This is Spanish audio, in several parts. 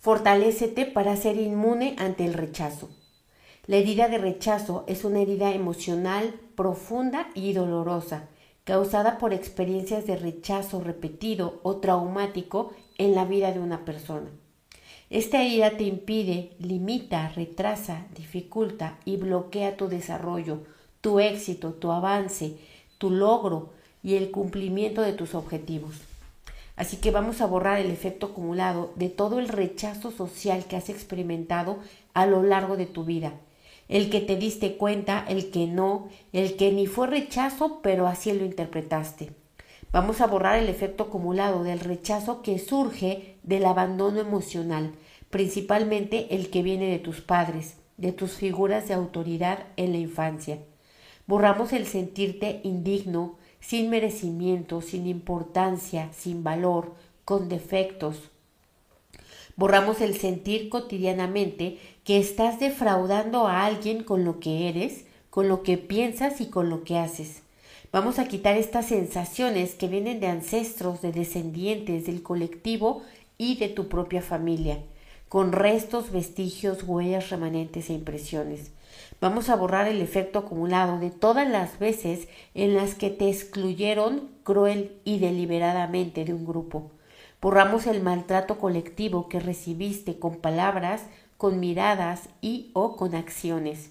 Fortalécete para ser inmune ante el rechazo. La herida de rechazo es una herida emocional profunda y dolorosa, causada por experiencias de rechazo repetido o traumático en la vida de una persona. Esta herida te impide, limita, retrasa, dificulta y bloquea tu desarrollo, tu éxito, tu avance, tu logro y el cumplimiento de tus objetivos. Así que vamos a borrar el efecto acumulado de todo el rechazo social que has experimentado a lo largo de tu vida. El que te diste cuenta, el que no, el que ni fue rechazo, pero así lo interpretaste. Vamos a borrar el efecto acumulado del rechazo que surge del abandono emocional, principalmente el que viene de tus padres, de tus figuras de autoridad en la infancia. Borramos el sentirte indigno, sin merecimiento, sin importancia, sin valor, con defectos. Borramos el sentir cotidianamente que estás defraudando a alguien con lo que eres, con lo que piensas y con lo que haces. Vamos a quitar estas sensaciones que vienen de ancestros, de descendientes, del colectivo y de tu propia familia, con restos, vestigios, huellas, remanentes e impresiones. Vamos a borrar el efecto acumulado de todas las veces en las que te excluyeron cruel y deliberadamente de un grupo. Borramos el maltrato colectivo que recibiste con palabras, con miradas y o con acciones.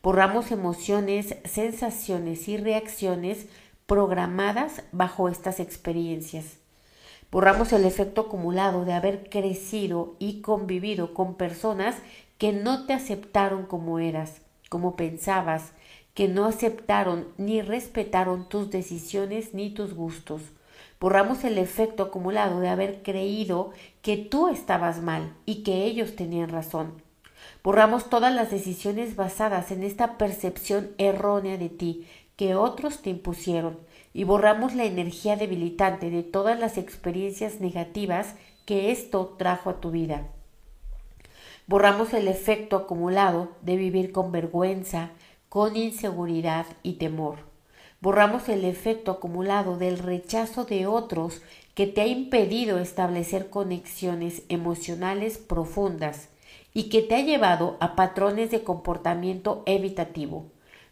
Borramos emociones, sensaciones y reacciones programadas bajo estas experiencias. Borramos el efecto acumulado de haber crecido y convivido con personas que no te aceptaron como eras como pensabas, que no aceptaron ni respetaron tus decisiones ni tus gustos. Borramos el efecto acumulado de haber creído que tú estabas mal y que ellos tenían razón. Borramos todas las decisiones basadas en esta percepción errónea de ti que otros te impusieron y borramos la energía debilitante de todas las experiencias negativas que esto trajo a tu vida. Borramos el efecto acumulado de vivir con vergüenza, con inseguridad y temor. Borramos el efecto acumulado del rechazo de otros que te ha impedido establecer conexiones emocionales profundas y que te ha llevado a patrones de comportamiento evitativo,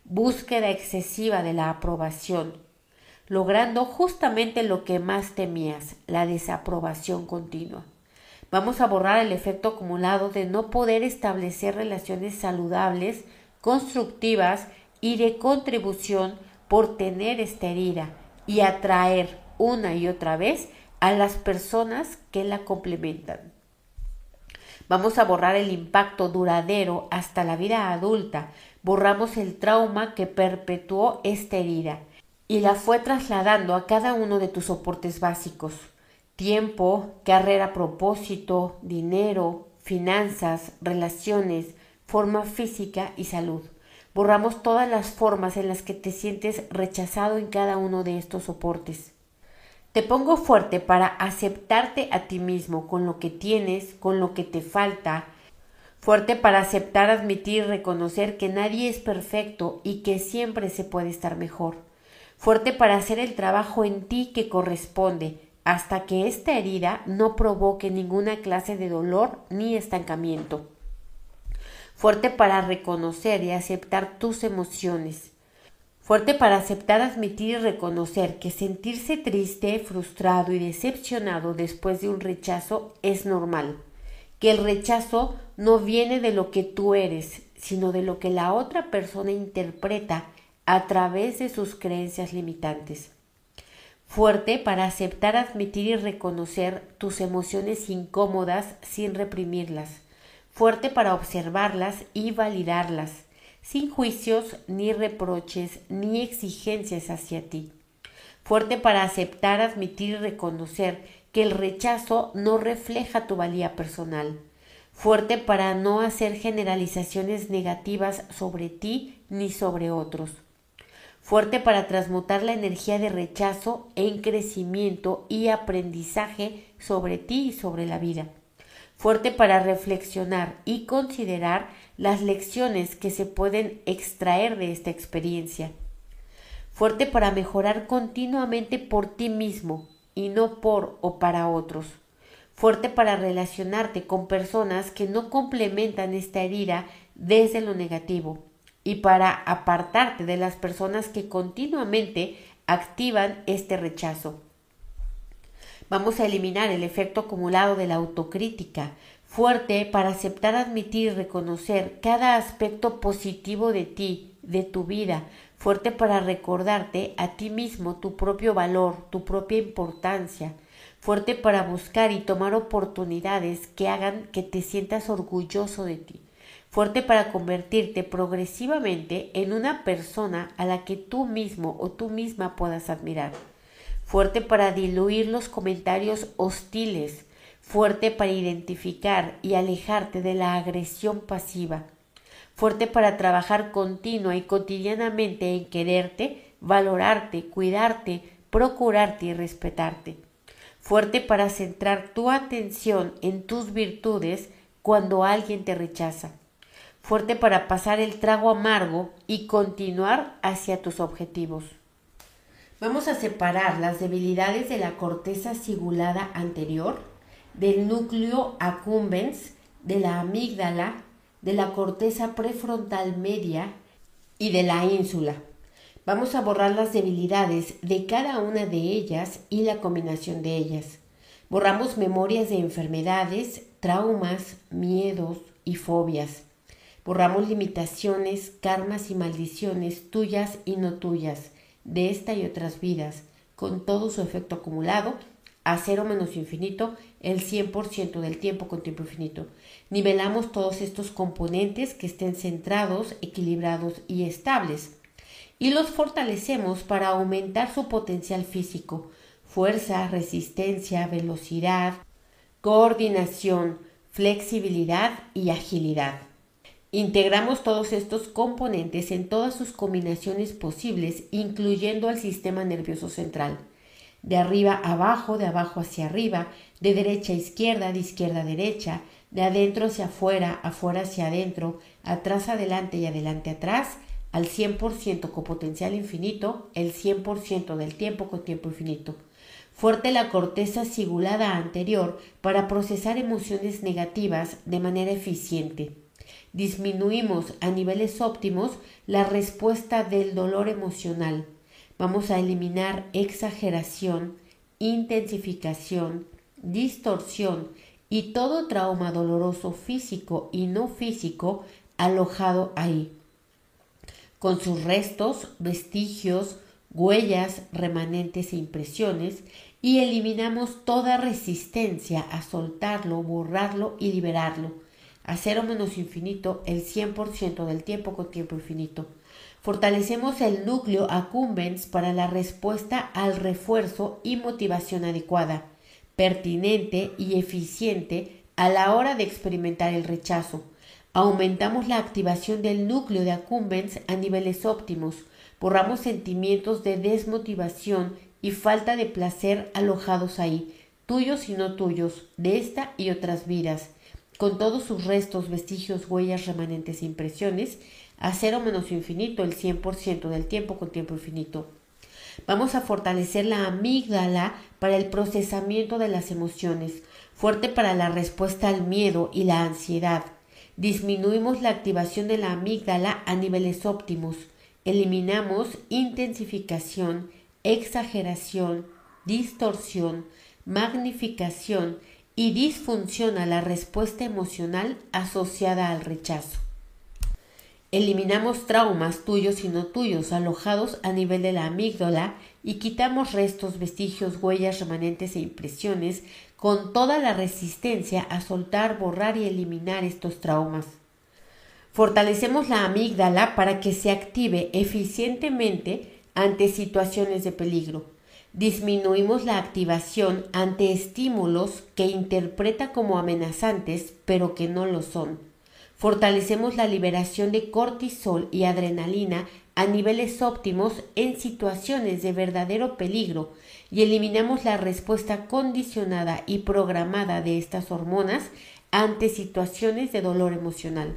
búsqueda excesiva de la aprobación, logrando justamente lo que más temías, la desaprobación continua. Vamos a borrar el efecto acumulado de no poder establecer relaciones saludables, constructivas y de contribución por tener esta herida y atraer una y otra vez a las personas que la complementan. Vamos a borrar el impacto duradero hasta la vida adulta. Borramos el trauma que perpetuó esta herida y la fue trasladando a cada uno de tus soportes básicos tiempo, carrera, propósito, dinero, finanzas, relaciones, forma física y salud. Borramos todas las formas en las que te sientes rechazado en cada uno de estos soportes. Te pongo fuerte para aceptarte a ti mismo con lo que tienes, con lo que te falta, fuerte para aceptar, admitir reconocer que nadie es perfecto y que siempre se puede estar mejor, fuerte para hacer el trabajo en ti que corresponde, hasta que esta herida no provoque ninguna clase de dolor ni estancamiento. Fuerte para reconocer y aceptar tus emociones. Fuerte para aceptar, admitir y reconocer que sentirse triste, frustrado y decepcionado después de un rechazo es normal. Que el rechazo no viene de lo que tú eres, sino de lo que la otra persona interpreta a través de sus creencias limitantes fuerte para aceptar, admitir y reconocer tus emociones incómodas sin reprimirlas, fuerte para observarlas y validarlas, sin juicios ni reproches ni exigencias hacia ti, fuerte para aceptar, admitir y reconocer que el rechazo no refleja tu valía personal, fuerte para no hacer generalizaciones negativas sobre ti ni sobre otros, fuerte para transmutar la energía de rechazo en crecimiento y aprendizaje sobre ti y sobre la vida, fuerte para reflexionar y considerar las lecciones que se pueden extraer de esta experiencia, fuerte para mejorar continuamente por ti mismo y no por o para otros, fuerte para relacionarte con personas que no complementan esta herida desde lo negativo y para apartarte de las personas que continuamente activan este rechazo. Vamos a eliminar el efecto acumulado de la autocrítica, fuerte para aceptar, admitir y reconocer cada aspecto positivo de ti, de tu vida, fuerte para recordarte a ti mismo tu propio valor, tu propia importancia, fuerte para buscar y tomar oportunidades que hagan que te sientas orgulloso de ti, fuerte para convertirte progresivamente en una persona a la que tú mismo o tú misma puedas admirar. Fuerte para diluir los comentarios hostiles, fuerte para identificar y alejarte de la agresión pasiva, fuerte para trabajar continua y cotidianamente en quererte, valorarte, cuidarte, procurarte y respetarte, fuerte para centrar tu atención en tus virtudes cuando alguien te rechaza, fuerte para pasar el trago amargo y continuar hacia tus objetivos. Vamos a separar las debilidades de la corteza cingulada anterior, del núcleo accumbens, de la amígdala, de la corteza prefrontal media y de la ínsula. Vamos a borrar las debilidades de cada una de ellas y la combinación de ellas. Borramos memorias de enfermedades, traumas, miedos y fobias. Borramos limitaciones, karmas y maldiciones tuyas y no tuyas de esta y otras vidas, con todo su efecto acumulado, a cero menos infinito, el 100% del tiempo con tiempo infinito. Nivelamos todos estos componentes que estén centrados, equilibrados y estables. Y los fortalecemos para aumentar su potencial físico, fuerza, resistencia, velocidad, coordinación, flexibilidad y agilidad. Integramos todos estos componentes en todas sus combinaciones posibles, incluyendo al sistema nervioso central. De arriba a abajo, de abajo hacia arriba, de derecha a izquierda, de izquierda a derecha, de adentro hacia afuera, afuera hacia adentro, atrás adelante y adelante atrás, al 100% con potencial infinito, el 100% del tiempo con tiempo infinito. Fuerte la corteza cingulada anterior para procesar emociones negativas de manera eficiente disminuimos a niveles óptimos la respuesta del dolor emocional. Vamos a eliminar exageración, intensificación, distorsión y todo trauma doloroso físico y no físico alojado ahí, con sus restos, vestigios, huellas, remanentes e impresiones, y eliminamos toda resistencia a soltarlo, borrarlo y liberarlo a cero menos infinito el 100% del tiempo con tiempo infinito. Fortalecemos el núcleo accumbens para la respuesta al refuerzo y motivación adecuada, pertinente y eficiente a la hora de experimentar el rechazo. Aumentamos la activación del núcleo de accumbens a niveles óptimos. Borramos sentimientos de desmotivación y falta de placer alojados ahí, tuyos y no tuyos, de esta y otras vidas con todos sus restos, vestigios, huellas, remanentes e impresiones, a cero menos infinito, el 100% del tiempo con tiempo infinito. Vamos a fortalecer la amígdala para el procesamiento de las emociones, fuerte para la respuesta al miedo y la ansiedad. Disminuimos la activación de la amígdala a niveles óptimos. Eliminamos intensificación, exageración, distorsión, magnificación y disfunciona la respuesta emocional asociada al rechazo. Eliminamos traumas tuyos y no tuyos alojados a nivel de la amígdala y quitamos restos, vestigios, huellas, remanentes e impresiones con toda la resistencia a soltar, borrar y eliminar estos traumas. Fortalecemos la amígdala para que se active eficientemente ante situaciones de peligro disminuimos la activación ante estímulos que interpreta como amenazantes pero que no lo son. Fortalecemos la liberación de cortisol y adrenalina a niveles óptimos en situaciones de verdadero peligro y eliminamos la respuesta condicionada y programada de estas hormonas ante situaciones de dolor emocional.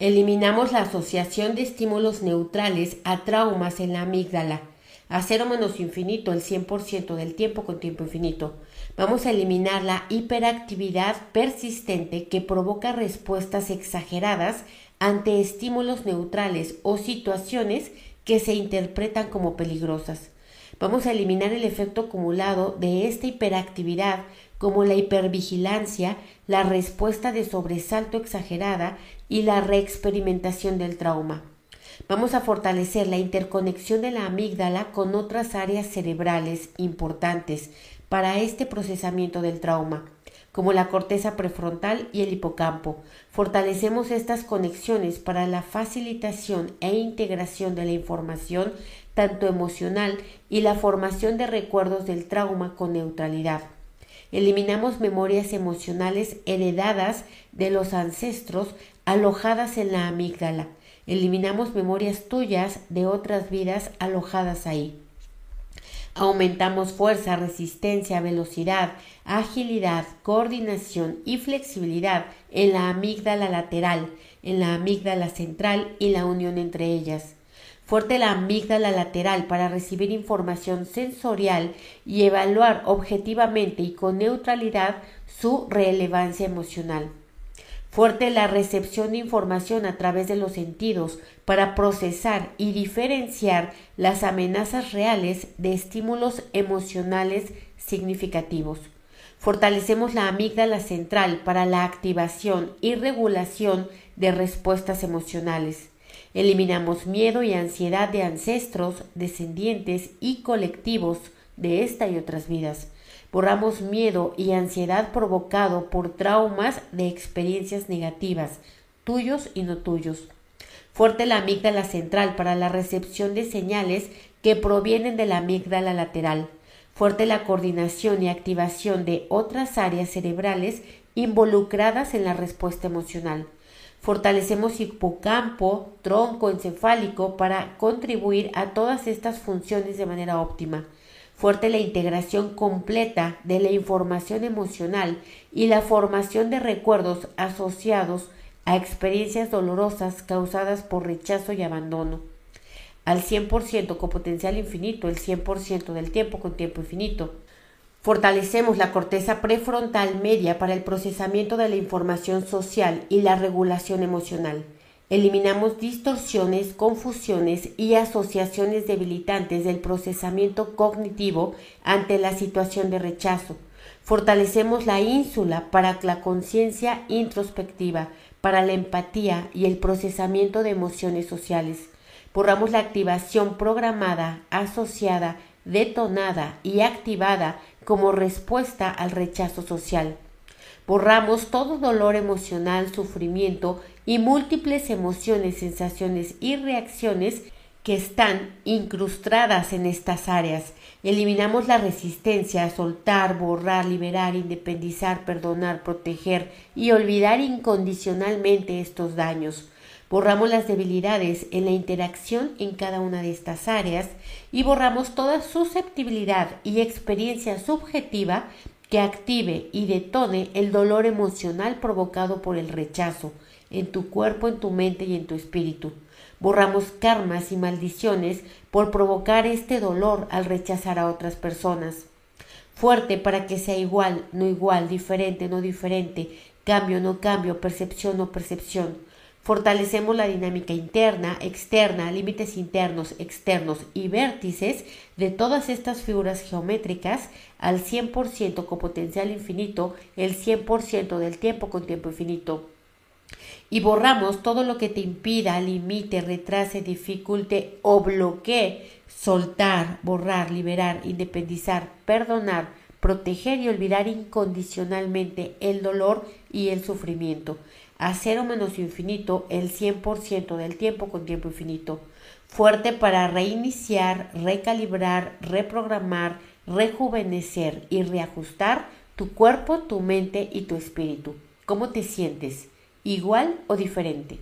Eliminamos la asociación de estímulos neutrales a traumas en la amígdala, a cero menos infinito el 100% del tiempo con tiempo infinito. Vamos a eliminar la hiperactividad persistente que provoca respuestas exageradas ante estímulos neutrales o situaciones que se interpretan como peligrosas. Vamos a eliminar el efecto acumulado de esta hiperactividad como la hipervigilancia, la respuesta de sobresalto exagerada y la reexperimentación del trauma. Vamos a fortalecer la interconexión de la amígdala con otras áreas cerebrales importantes para este procesamiento del trauma, como la corteza prefrontal y el hipocampo. Fortalecemos estas conexiones para la facilitación e integración de la información tanto emocional y la formación de recuerdos del trauma con neutralidad. Eliminamos memorias emocionales heredadas de los ancestros alojadas en la amígdala. Eliminamos memorias tuyas de otras vidas alojadas ahí. Aumentamos fuerza, resistencia, velocidad, agilidad, coordinación y flexibilidad en la amígdala lateral, en la amígdala central y la unión entre ellas. Fuerte la amígdala lateral para recibir información sensorial y evaluar objetivamente y con neutralidad su relevancia emocional. Fuerte la recepción de información a través de los sentidos para procesar y diferenciar las amenazas reales de estímulos emocionales significativos. Fortalecemos la amígdala central para la activación y regulación de respuestas emocionales. Eliminamos miedo y ansiedad de ancestros, descendientes y colectivos de esta y otras vidas. Borramos miedo y ansiedad provocado por traumas de experiencias negativas, tuyos y no tuyos. Fuerte la amígdala central para la recepción de señales que provienen de la amígdala lateral. Fuerte la coordinación y activación de otras áreas cerebrales involucradas en la respuesta emocional. Fortalecemos hipocampo, tronco encefálico para contribuir a todas estas funciones de manera óptima. Fuerte la integración completa de la información emocional y la formación de recuerdos asociados a experiencias dolorosas causadas por rechazo y abandono. Al 100% con potencial infinito, el 100% del tiempo con tiempo infinito. Fortalecemos la corteza prefrontal media para el procesamiento de la información social y la regulación emocional. Eliminamos distorsiones, confusiones y asociaciones debilitantes del procesamiento cognitivo ante la situación de rechazo. Fortalecemos la ínsula para la conciencia introspectiva, para la empatía y el procesamiento de emociones sociales. Borramos la activación programada, asociada, detonada y activada como respuesta al rechazo social. Borramos todo dolor emocional, sufrimiento y múltiples emociones, sensaciones y reacciones que están incrustadas en estas áreas. Eliminamos la resistencia a soltar, borrar, liberar, independizar, perdonar, proteger y olvidar incondicionalmente estos daños. Borramos las debilidades en la interacción en cada una de estas áreas y borramos toda susceptibilidad y experiencia subjetiva que active y detone el dolor emocional provocado por el rechazo en tu cuerpo, en tu mente y en tu espíritu. Borramos karmas y maldiciones por provocar este dolor al rechazar a otras personas. Fuerte para que sea igual, no igual, diferente, no diferente, cambio, no cambio, percepción, no percepción Fortalecemos la dinámica interna, externa, límites internos, externos y vértices de todas estas figuras geométricas al 100% con potencial infinito, el 100% del tiempo con tiempo infinito. Y borramos todo lo que te impida, limite, retrase, dificulte o bloquee soltar, borrar, liberar, independizar, perdonar, proteger y olvidar incondicionalmente el dolor y el sufrimiento a cero menos infinito el 100% del tiempo con tiempo infinito. Fuerte para reiniciar, recalibrar, reprogramar, rejuvenecer y reajustar tu cuerpo, tu mente y tu espíritu. ¿Cómo te sientes? ¿Igual o diferente?